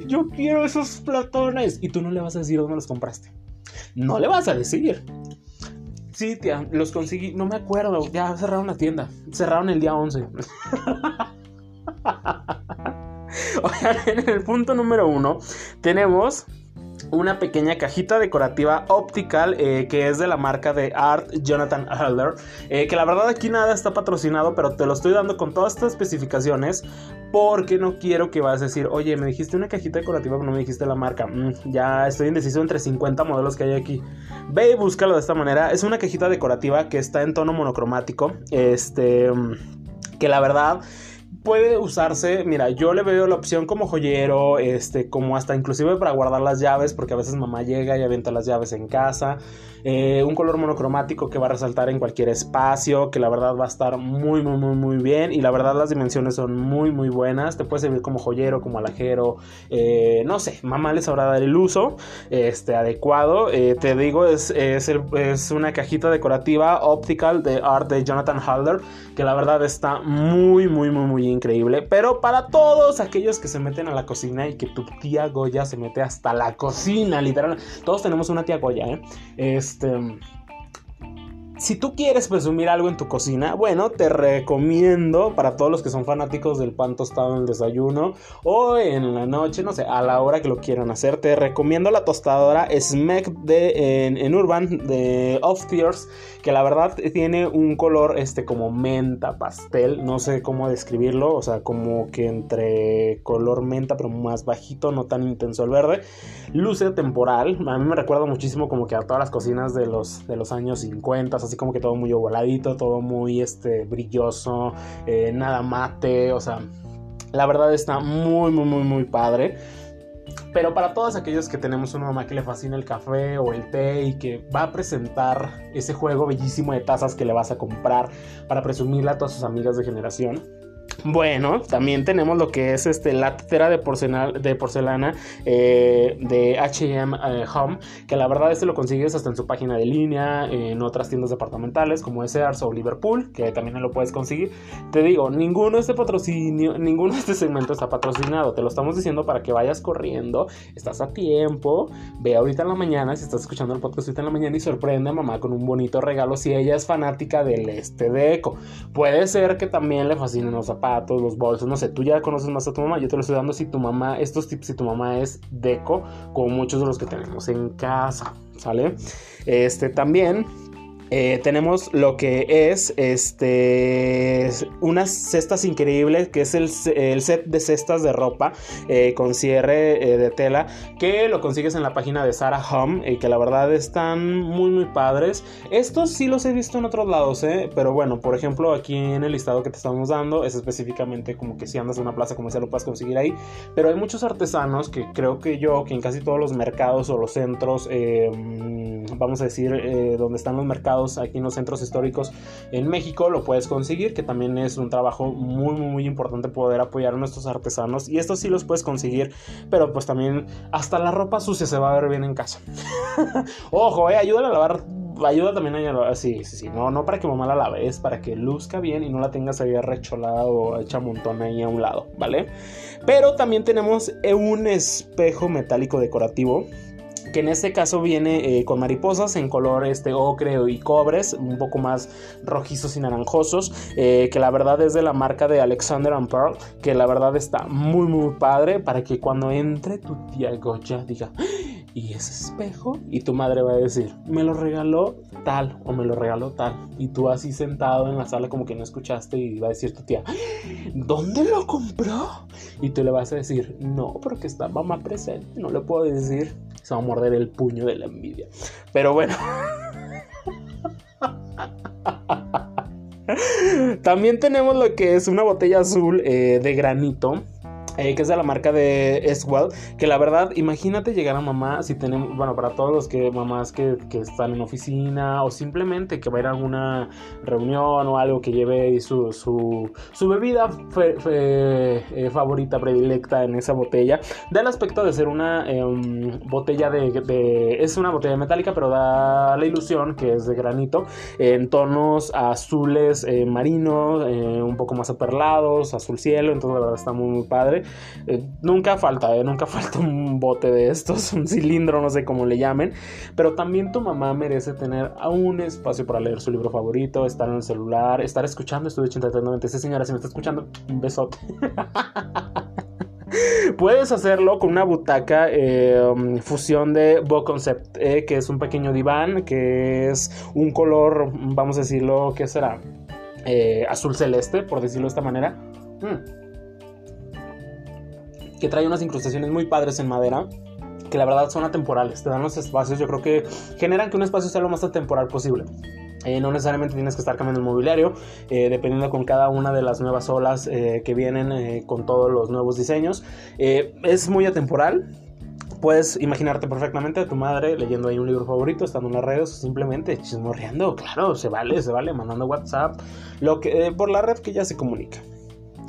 [SPEAKER 1] Yo quiero esos platones. Y tú no le vas a decir dónde los compraste. No le vas a decir. Sí, tía, los conseguí, no me acuerdo, ya cerraron la tienda. Cerraron el día 11. Oigan, en el punto número uno tenemos una pequeña cajita decorativa optical eh, que es de la marca de Art Jonathan Heller. Eh, que la verdad aquí nada está patrocinado, pero te lo estoy dando con todas estas especificaciones porque no quiero que vas a decir, oye, me dijiste una cajita decorativa, pero no me dijiste la marca. Mm, ya estoy indeciso entre 50 modelos que hay aquí. Ve y búscalo de esta manera. Es una cajita decorativa que está en tono monocromático. Este, que la verdad puede usarse, mira, yo le veo la opción como joyero, este, como hasta inclusive para guardar las llaves, porque a veces mamá llega y avienta las llaves en casa. Eh, un color monocromático que va a resaltar en cualquier espacio, que la verdad va a estar muy, muy, muy, muy bien. Y la verdad las dimensiones son muy, muy buenas. Te puede servir como joyero, como alajero. Eh, no sé, mamá les sabrá dar el uso este, adecuado. Eh, te digo, es, es, es, una cajita decorativa optical de art de Jonathan Halder, que la verdad está muy, muy, muy, muy increíble. Pero para todos aquellos que se meten a la cocina y que tu tía Goya se mete hasta la cocina, literal. Todos tenemos una tía Goya, ¿eh? Este si tú quieres presumir algo en tu cocina, bueno, te recomiendo para todos los que son fanáticos del pan tostado en el desayuno o en la noche, no sé, a la hora que lo quieran hacer, te recomiendo la tostadora Smack de, en, Urban de Off Tears, que la verdad tiene un color este como menta pastel, no sé cómo describirlo, o sea, como que entre color menta pero más bajito, no tan intenso el verde. Luce temporal, a mí me recuerda muchísimo como que a todas las cocinas de los, de los años 50, así como que todo muy ovaladito, todo muy este, brilloso, eh, nada mate, o sea, la verdad está muy, muy, muy, muy padre. Pero para todos aquellos que tenemos una mamá que le fascina el café o el té y que va a presentar ese juego bellísimo de tazas que le vas a comprar para presumirle a todas sus amigas de generación, Bueno, también tenemos lo que es este, la de, porcelana, de porcelana eh, de HM Home, que la verdad este lo consigues hasta en su página de línea, en otras tiendas departamentales como Sears o Liverpool, que también lo puedes conseguir. Te digo, ninguno de este patrocinio, ninguno de este segmento está patrocinado, te lo estamos diciendo para que vayas corriendo, estás a tiempo, ve ahorita en la mañana, si estás escuchando el podcast ahorita en la mañana y sorprende a mamá con un bonito regalo si ella es fanática del este deco. Puede ser que también le fascinen los los bolsos, no sé, tú ya conoces más a tu mamá, yo te lo estoy dando si tu mamá, estos tips si tu mamá es deco, como muchos de los que tenemos en casa, ¿sale? Este también eh, tenemos lo que es este unas cestas increíbles que es el, set de cestas de ropa eh, con cierre eh, de tela que lo consigues en la página de Sarah Home que la verdad están muy muy padres. Estos sí los he visto en otros lados pero bueno por ejemplo aquí en el listado que te estamos dando es específicamente como que si andas en una plaza comercial lo puedes conseguir ahí. Pero hay muchos artesanos que creo que yo que en casi todos los mercados o los centros mm, vamos a decir donde están los mercados aquí en los centros históricos en México, lo puedes conseguir, que también es un trabajo muy, muy, importante poder apoyar a nuestros artesanos. Y esto sí los puedes conseguir, pero pues también hasta la ropa sucia se va a ver bien en casa. Ojo, eh, ayuda a lavar ayuda también a lavar, sí, sí, sí, no, no para que mamá la lave, es para que luzca bien y no la tengas ahí recholada o hecha montón ahí a un lado, ¿vale? Pero también tenemos un espejo metálico decorativo que en este caso viene eh, con mariposas en color ocre y cobres, un poco más rojizos y naranjosos, eh, que la verdad es de la marca de Alexander and Pearl, que la verdad está muy muy padre para que cuando entre tu tía Goya diga, ¿y ese espejo? Y tu madre va a decir, me lo regaló tal o me lo regaló tal. Y tú así sentado en la sala como que no escuchaste y va a decir tu tía, ¿dónde lo compró? Y tú le vas a decir, no, porque está mamá presente, no le puedo decir. Se va a morder el puño de la envidia. Pero bueno. También tenemos lo que es una botella azul eh, de granito eh, que es de la marca de Eswell, que la verdad, imagínate llegar a mamá, si tenemos, bueno, para todos los que mamás que, están en oficina o simplemente que va a ir a alguna reunión o algo que lleve su, su, su bebida eh, favorita, predilecta en esa botella, da el aspecto de ser una em, botella de, es una botella metálica, pero da la ilusión que es de granito, en tonos azules eh, marinos, un poco más aperlados, azul cielo, entonces la verdad está muy, muy padre. Eh, nunca falta, eh, nunca falta un bote de estos, un cilindro, no sé cómo le llamen. Pero también tu mamá merece tener un espacio para leer su libro favorito, estar en el celular, estar escuchando Estudio 8396. Señora, si me está escuchando, un besote. Puedes hacerlo con una butaca eh, fusión de Bo Concept, que es un pequeño diván, que es un color, vamos a decirlo, ¿qué será? azul celeste, por decirlo de esta manera. Mm que trae unas incrustaciones muy padres en madera que la verdad son atemporales, te dan los espacios, yo creo que generan que un espacio sea lo más atemporal posible. Eh, no necesariamente tienes que estar cambiando el mobiliario, eh, dependiendo con cada una de las nuevas olas eh, que vienen con todos los nuevos diseños. es muy atemporal, puedes imaginarte perfectamente a tu madre leyendo ahí un libro favorito, estando en las redes, simplemente chismorreando, claro, se vale, se vale, mandando WhatsApp, lo que, por la red que ya se comunica.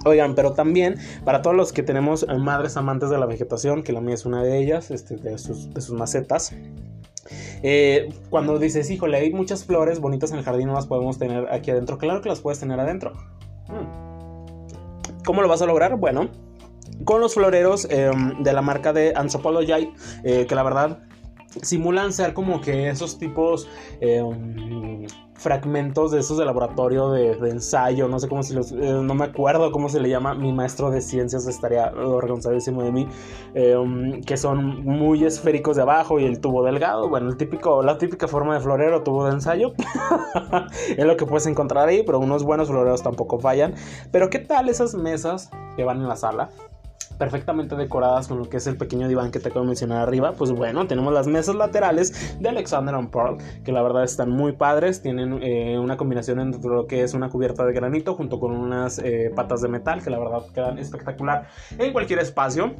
[SPEAKER 1] Oigan, pero también para todos los que tenemos madres amantes de la vegetación, que la mía es una de ellas, este, de, sus, macetas. Eh, cuando dices, híjole, hay muchas flores bonitas en el jardín, no las podemos tener aquí adentro. Claro que las puedes tener adentro. Hmm. ¿Cómo lo vas a lograr? Bueno, con los floreros em, de la marca de Anthropology, eh, que la verdad simulan ser como que esos tipos em, fragmentos de esos de laboratorio de, ensayo, no sé cómo se los, eh, no me acuerdo cómo se le llama, mi maestro de ciencias estaría orgullosadísimo de mí, em, que son muy esféricos de abajo y el tubo delgado, bueno, el típico, la típica forma de florero, tubo de ensayo, es lo que puedes encontrar ahí, pero unos buenos floreros tampoco fallan, pero ¿qué tal esas mesas que van en la sala? Perfectamente decoradas con lo que es el pequeño diván que te acabo de mencionar arriba. Pues bueno, tenemos las mesas laterales de Alexander and Pearl, que la verdad están muy padres. Tienen eh, una combinación entre lo que es una cubierta de granito junto con unas eh, patas de metal, que la verdad quedan espectacular en cualquier espacio.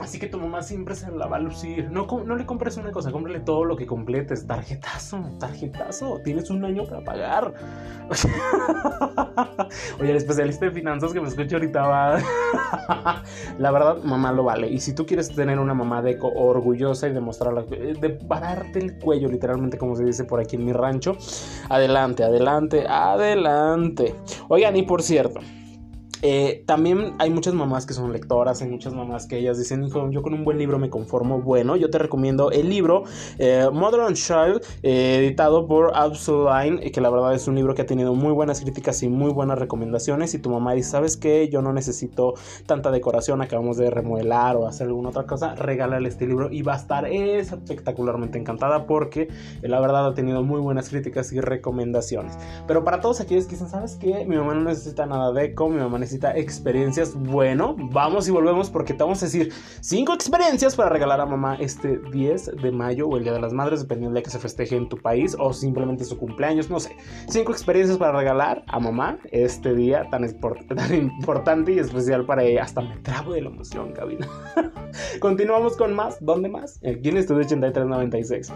[SPEAKER 1] Así que tu mamá siempre se la va a lucir. No, le compres una cosa, cómprale todo lo que completes. Tarjetazo, tarjetazo. Tienes un año para pagar. Oye, el especialista de finanzas que me escucha ahorita va. la verdad, mamá lo vale. Y si tú quieres tener una mamá deco orgullosa y demostrarla, eh, de pararte el cuello, literalmente, como se dice por aquí en mi rancho, adelante, adelante, adelante. Oigan, y por cierto. Eh, también hay muchas mamás que son lectoras, hay muchas mamás que ellas dicen, hijo, yo con un buen libro me conformo. Bueno, yo te recomiendo el libro eh, Mother and Child, eh, editado por Absoline, que la verdad es un libro que ha tenido muy buenas críticas y muy buenas recomendaciones. Y tu mamá dice, ¿sabes qué? Yo no necesito tanta decoración, acabamos de remodelar o hacer alguna otra cosa, regálale este libro y va a estar espectacularmente encantada porque la verdad ha tenido muy buenas críticas y recomendaciones. Pero para todos aquellos que dicen, ¿sabes qué? Mi mamá no necesita nada de eco, mi mamá necesita experiencias. Bueno, vamos y volvemos porque te vamos a decir 5 experiencias para regalar a mamá este 10 de mayo o el Día de las Madres, dependiendo de que se festeje en tu país o simplemente su cumpleaños, no sé. 5 experiencias para regalar a mamá este día tan, tan importante y especial para ella. Hasta me trabo de la emoción, cabina. Continuamos con más. ¿Dónde más? Aquí en Estudio 8396.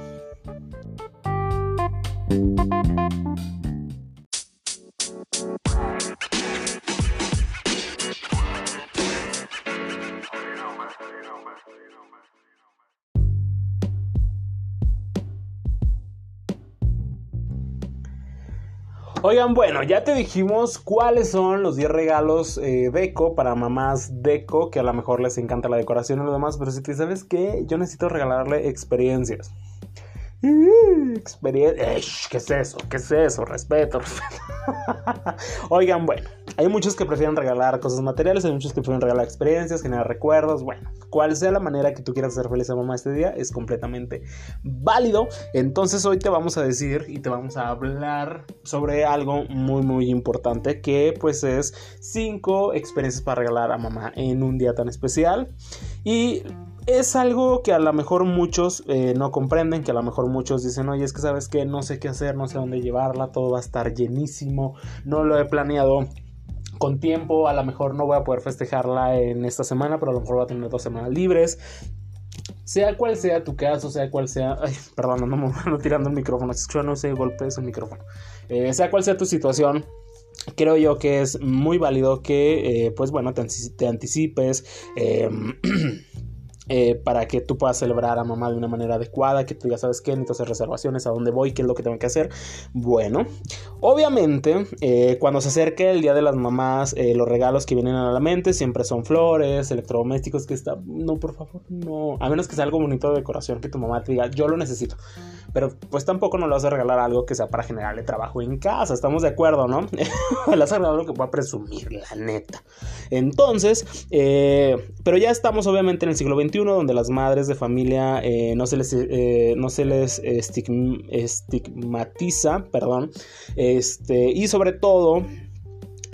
[SPEAKER 1] Oigan, bueno, ya te dijimos cuáles son los 10 regalos eh, deco para mamás deco, que a lo mejor les encanta la decoración y lo demás, pero si te sabes que yo necesito regalarle experiencias. Experiencia. ¿Qué es eso? ¿Qué es eso? Respeto, respeto. Oigan, bueno, hay muchos que prefieren regalar cosas materiales, hay muchos que prefieren regalar experiencias, generar recuerdos. Bueno, cual sea la manera que tú quieras hacer feliz a mamá este día, es completamente válido. Entonces, hoy te vamos a decir y te vamos a hablar sobre algo muy, muy importante que, pues, es cinco experiencias para regalar a mamá en un día tan especial. Y es algo que a lo mejor muchos eh, no comprenden, que a lo mejor muchos dicen, oye, es que sabes que no sé qué hacer, no sé dónde llevarla, todo va a estar llenísimo, no lo he planeado con tiempo, a lo mejor no voy a poder festejarla en esta semana, pero a lo mejor voy a tener dos semanas libres. Sea cual sea tu caso, sea cual sea. Ay, perdón, no me tirando el micrófono. no sé, golpes el micrófono. Eh, sea cual sea tu situación, creo yo que es muy válido que, eh, pues bueno, te, te anticipes. Eh, Eh, para que tú puedas celebrar a mamá de una manera adecuada, que tú ya sabes qué, hacer reservaciones, a dónde voy, qué es lo que tengo que hacer. Bueno, obviamente, eh, cuando se acerque el Día de las Mamás, eh, los regalos que vienen a la mente siempre son flores, electrodomésticos, que está, no, por favor, no, a menos que sea algo bonito de decoración, que tu mamá te diga, yo lo necesito. Pero pues tampoco no le vas a regalar algo que sea para generarle trabajo en casa, estamos de acuerdo, ¿no? le vas a regalar algo que pueda presumir, la neta. Entonces, pero ya estamos obviamente en el siglo XXI donde las madres de familia eh, no se les, eh, no se les estigmatiza, perdón, este, y sobre todo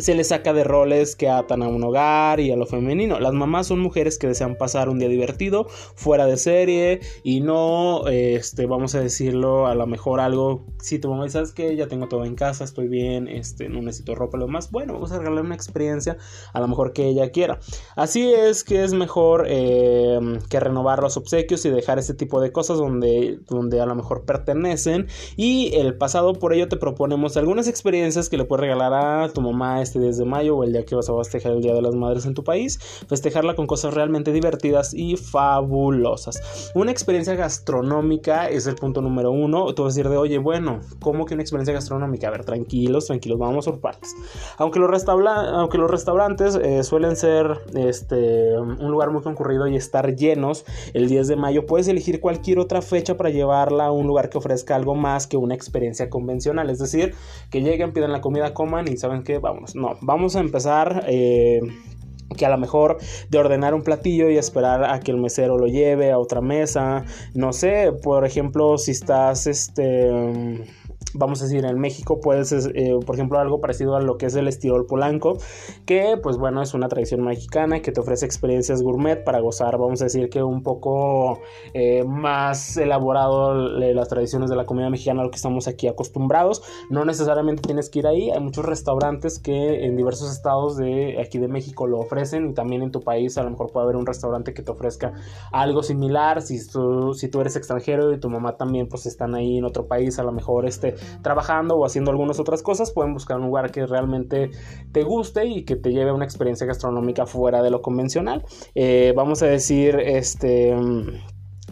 [SPEAKER 1] se les saca de roles que atan a un hogar y a lo femenino. Las mamás son mujeres que desean pasar un día divertido, fuera de serie y no, este, vamos a decirlo, a lo mejor algo, si tu mamá sabes que ya tengo todo en casa, estoy bien, este, no necesito ropa, lo demás, bueno, vamos a regalar una experiencia a lo mejor que ella quiera. Así es que es mejor em, que renovar los obsequios y dejar este tipo de cosas donde, donde a lo mejor pertenecen y el pasado por ello te proponemos algunas experiencias que le puedes regalar a tu mamá este 10 de mayo o el día que vas a festejar el Día de las Madres en tu país, festejarla con cosas realmente divertidas y fabulosas. Una experiencia gastronómica es el punto número uno. Tú vas a decir de, oye, bueno, ¿cómo que una experiencia gastronómica? A ver, tranquilos, tranquilos, vamos por partes. Aunque los, aunque los restaurantes eh, suelen ser este, un lugar muy concurrido y estar llenos el 10 de mayo, puedes elegir cualquier otra fecha para llevarla a un lugar que ofrezca algo más que una experiencia convencional. Es decir, que lleguen, pidan la comida, coman y saben que vámonos no, vamos a empezar... Eh, que a lo mejor de ordenar un platillo y esperar a que el mesero lo lleve a otra mesa. No sé, por ejemplo, si estás este vamos a decir, en México puedes, eh, por ejemplo, algo parecido a lo que es el estirol polanco, que pues bueno, es una tradición mexicana que te ofrece experiencias gourmet para gozar, vamos a decir que un poco eh, más elaborado las tradiciones de la comida mexicana a lo que estamos aquí acostumbrados. No necesariamente tienes que ir ahí, hay muchos restaurantes que en diversos estados de aquí de México lo ofrecen y también en tu país a lo mejor puede haber un restaurante que te ofrezca algo similar, si tú, si tú eres extranjero y tu mamá también pues están ahí en otro país, a lo mejor este trabajando o haciendo algunas otras cosas, pueden buscar un lugar que realmente te guste y que te lleve a una experiencia gastronómica fuera de lo convencional. Eh, vamos a decir, este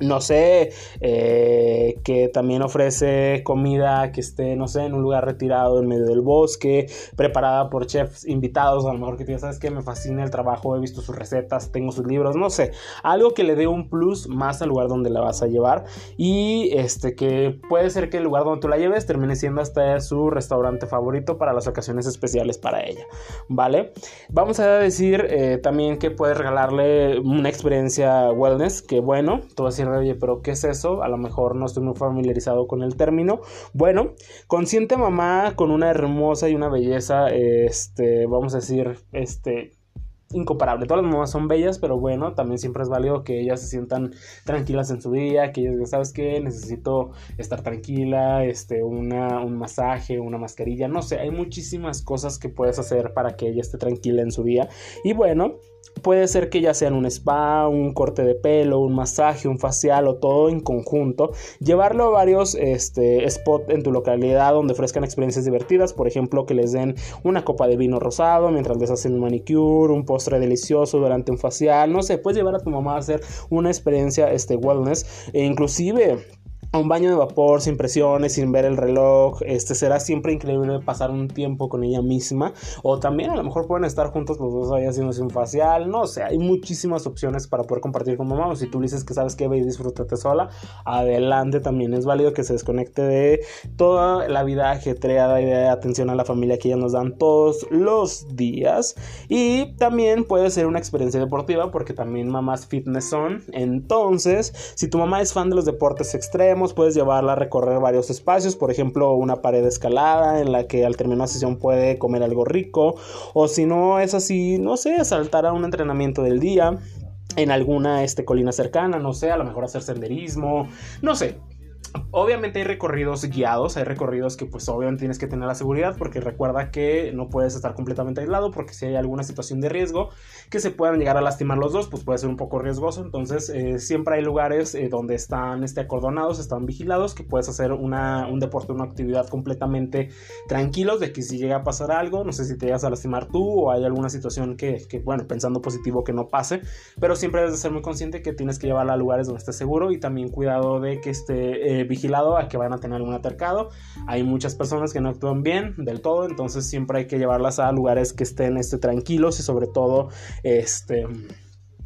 [SPEAKER 1] no sé, eh, que también ofrece comida que esté, no sé, en un lugar retirado en medio del bosque, preparada por chefs invitados, a lo mejor que tú sabes que me fascina el trabajo, he visto sus recetas, tengo sus libros, no sé, algo que le dé un plus más al lugar donde la vas a llevar y este que puede ser que el lugar donde tú la lleves termine siendo hasta su restaurante favorito para las ocasiones especiales para ella, ¿vale? Vamos a decir eh, también que puedes regalarle una experiencia wellness, que bueno, tú vas oye, pero ¿qué es eso? A lo mejor no estoy muy familiarizado con el término. Bueno, consciente mamá con una hermosa y una belleza, este, vamos a decir, este, incomparable. Todas las mamás son bellas, pero bueno, también siempre es válido que ellas se sientan tranquilas en su día, que ellas digan, ¿sabes qué? Necesito estar tranquila, este, una, un masaje, una mascarilla, no sé, hay muchísimas cosas que puedes hacer para que ella esté tranquila en su día. Y bueno, Puede ser que ya sean un spa, un corte de pelo, un masaje, un facial o todo en conjunto. Llevarlo a varios este, spots en tu localidad donde ofrezcan experiencias divertidas. Por ejemplo, que les den una copa de vino rosado mientras les hacen un manicure, un postre delicioso durante un facial. No sé, puedes llevar a tu mamá a hacer una experiencia este, wellness. E inclusive un baño de vapor sin presiones, sin ver el reloj. Este será siempre increíble pasar un tiempo con ella misma. O también a lo mejor pueden estar juntos los dos ahí haciéndose un facial. No sé, hay muchísimas opciones para poder compartir con mamá. O si tú dices que sabes que ve y disfrútate sola, adelante también. Es válido que se desconecte de toda la vida ajetreada y de atención a la familia que ya nos dan todos los días. Y también puede ser una experiencia deportiva porque también mamás fitness son. Entonces, si tu mamá es fan de los deportes extremos, puedes llevarla a recorrer varios espacios, por ejemplo, una pared escalada en la que al terminar la sesión puede comer algo rico, o si no es así, no sé, saltar a un entrenamiento del día en alguna este, colina cercana, no sé, a lo mejor hacer senderismo, no sé, Obviamente hay recorridos guiados, hay recorridos que pues obviamente tienes que tener la seguridad porque recuerda que no puedes estar completamente aislado porque si hay alguna situación de riesgo que se puedan llegar a lastimar los dos pues puede ser un poco riesgoso. Entonces eh, siempre hay lugares eh, donde están este, acordonados, están vigilados que puedes hacer una, un deporte, una actividad completamente tranquilos de que si llega a pasar algo, no sé si te llegas a lastimar tú o hay alguna situación que, que bueno, pensando positivo que no pase, pero siempre debes de ser muy consciente que tienes que llevarla a lugares donde estés seguro y también cuidado de que esté... Eh, vigilado a que van a tener algún atercado. Hay muchas personas que no actúan bien del todo, entonces siempre hay que llevarlas a lugares que estén este, tranquilos y sobre todo este...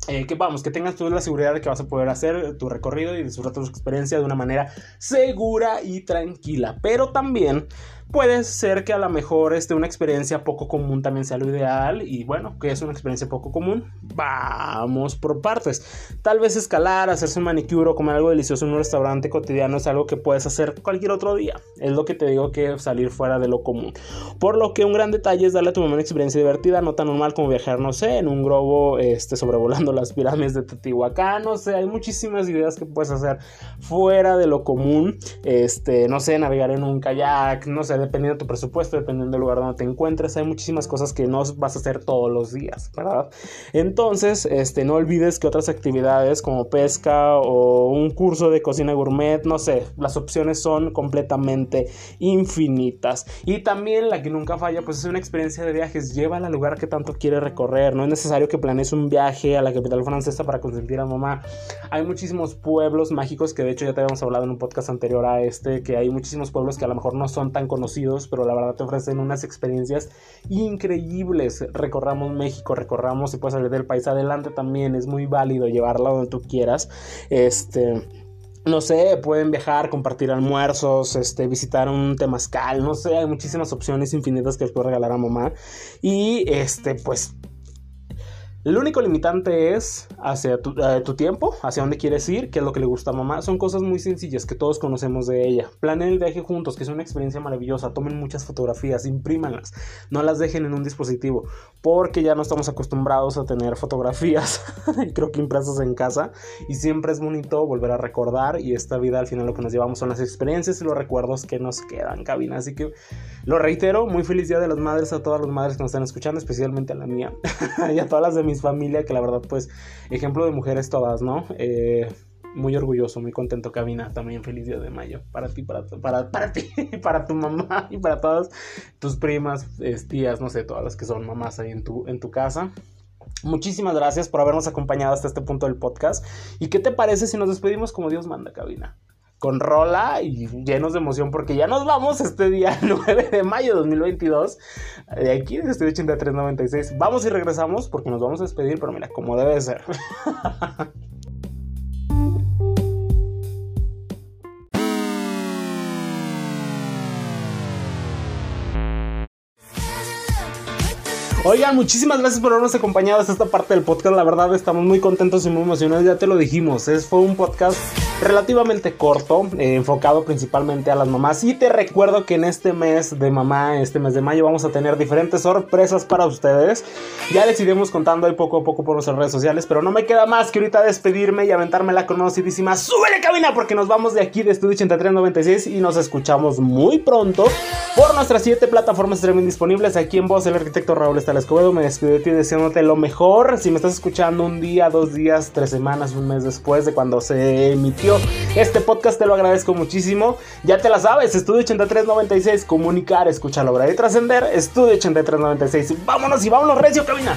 [SPEAKER 1] Eh, que vamos, que tengas tú la seguridad de que vas a poder hacer tu recorrido y disfrutar tu experiencia de una manera segura y tranquila. Pero también Puede ser que a lo mejor este, una experiencia poco común también sea lo ideal y bueno, que es una experiencia poco común, vamos por partes. Tal vez escalar, hacerse un manicure o comer algo delicioso en un restaurante cotidiano es algo que puedes hacer cualquier otro día. Es lo que te digo que salir fuera de lo común. Por lo que un gran detalle es darle a tu mamá una experiencia divertida, no tan normal como viajar, no sé, en un globo este, sobrevolando las pirámides de Teotihuacán, no sé, hay muchísimas ideas que puedes hacer fuera de lo común. Este, no sé, navegar en un kayak, no sé, dependiendo de tu presupuesto, dependiendo del lugar donde te encuentres, hay muchísimas cosas que no vas a hacer todos los días, ¿verdad? Entonces, este, no olvides que otras actividades como pesca o un curso de cocina gourmet, no sé, las opciones son completamente infinitas. Y también la que nunca falla, pues es una experiencia de viajes, llévala al lugar que tanto quieres recorrer, no es necesario que planees un viaje a la capital francesa para consentir a mamá. Hay muchísimos pueblos mágicos que de hecho ya te habíamos hablado en un podcast anterior a este, que hay muchísimos pueblos que a lo mejor no son tan conocidos pero la verdad te ofrecen unas experiencias increíbles. Recorramos México, recorramos, si puedes salir del país adelante también, es muy válido llevarla donde tú quieras. Este no sé, pueden viajar, compartir almuerzos, este, visitar un temazcal, no sé, hay muchísimas opciones infinitas que les puedo regalar a mamá. Y este, pues El único limitante es hacia eh, tu, tiempo, hacia dónde quieres ir, qué es lo que le gusta a mamá. Son cosas muy sencillas que todos conocemos de ella. Planen el viaje juntos, que es una experiencia maravillosa. Tomen muchas fotografías, imprímanlas. No las dejen en un dispositivo, porque ya no estamos acostumbrados a tener fotografías, creo que impresas en casa. Y siempre es bonito volver a recordar. Y esta vida al final lo que nos llevamos son las experiencias y los recuerdos que nos quedan, cabina. Así que lo reitero, muy feliz día de las madres a todas las madres que nos están escuchando, especialmente a la mía y a todas las de mi familia, que la verdad, pues, ejemplo de mujeres todas, ¿no? Eh, muy orgulloso, muy contento, Cabina. También feliz día de mayo. Para ti, para, para, para ti, para tu mamá y para todas tus primas, tías, no sé, todas las que son mamás ahí en tu, en tu casa. Muchísimas gracias por habernos acompañado hasta este punto del podcast. ¿Y qué te parece si nos despedimos como Dios manda, Cabina? Con rola y llenos de emoción porque ya nos vamos este día 9 de mayo de 2022 de aquí de Estudio 8396. Vamos y regresamos porque nos vamos a despedir, pero mira, como debe ser. Oigan, muchísimas gracias por habernos acompañado hasta esta parte del podcast. La verdad, estamos muy contentos y muy emocionados. Ya te lo dijimos, es, fue un podcast relativamente corto, eh, enfocado principalmente a las mamás. Y te recuerdo que en este mes de mamá, este mes de mayo, vamos a tener diferentes sorpresas para ustedes. Ya les iremos contando ahí poco a poco por nuestras redes sociales. Pero no me queda más que ahorita despedirme y aventarme la conocidísima. ¡Súbele cabina! Porque nos vamos de aquí de Estudio 8396 y nos escuchamos muy pronto por nuestras siete plataformas streaming disponibles. Aquí en voz, el arquitecto Raúl está Escobedo, me despido de ti deseándote lo mejor. Si me estás escuchando un día, dos días, tres semanas, un mes después de cuando se emitió este podcast, te lo agradezco muchísimo. Ya te la sabes, Estudio 8396, comunicar, escuchar, lograr y trascender. Estudio 8396. Vámonos y vámonos, Recio, cabina.